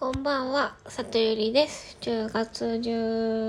こんばんは、さとゆりです。10月10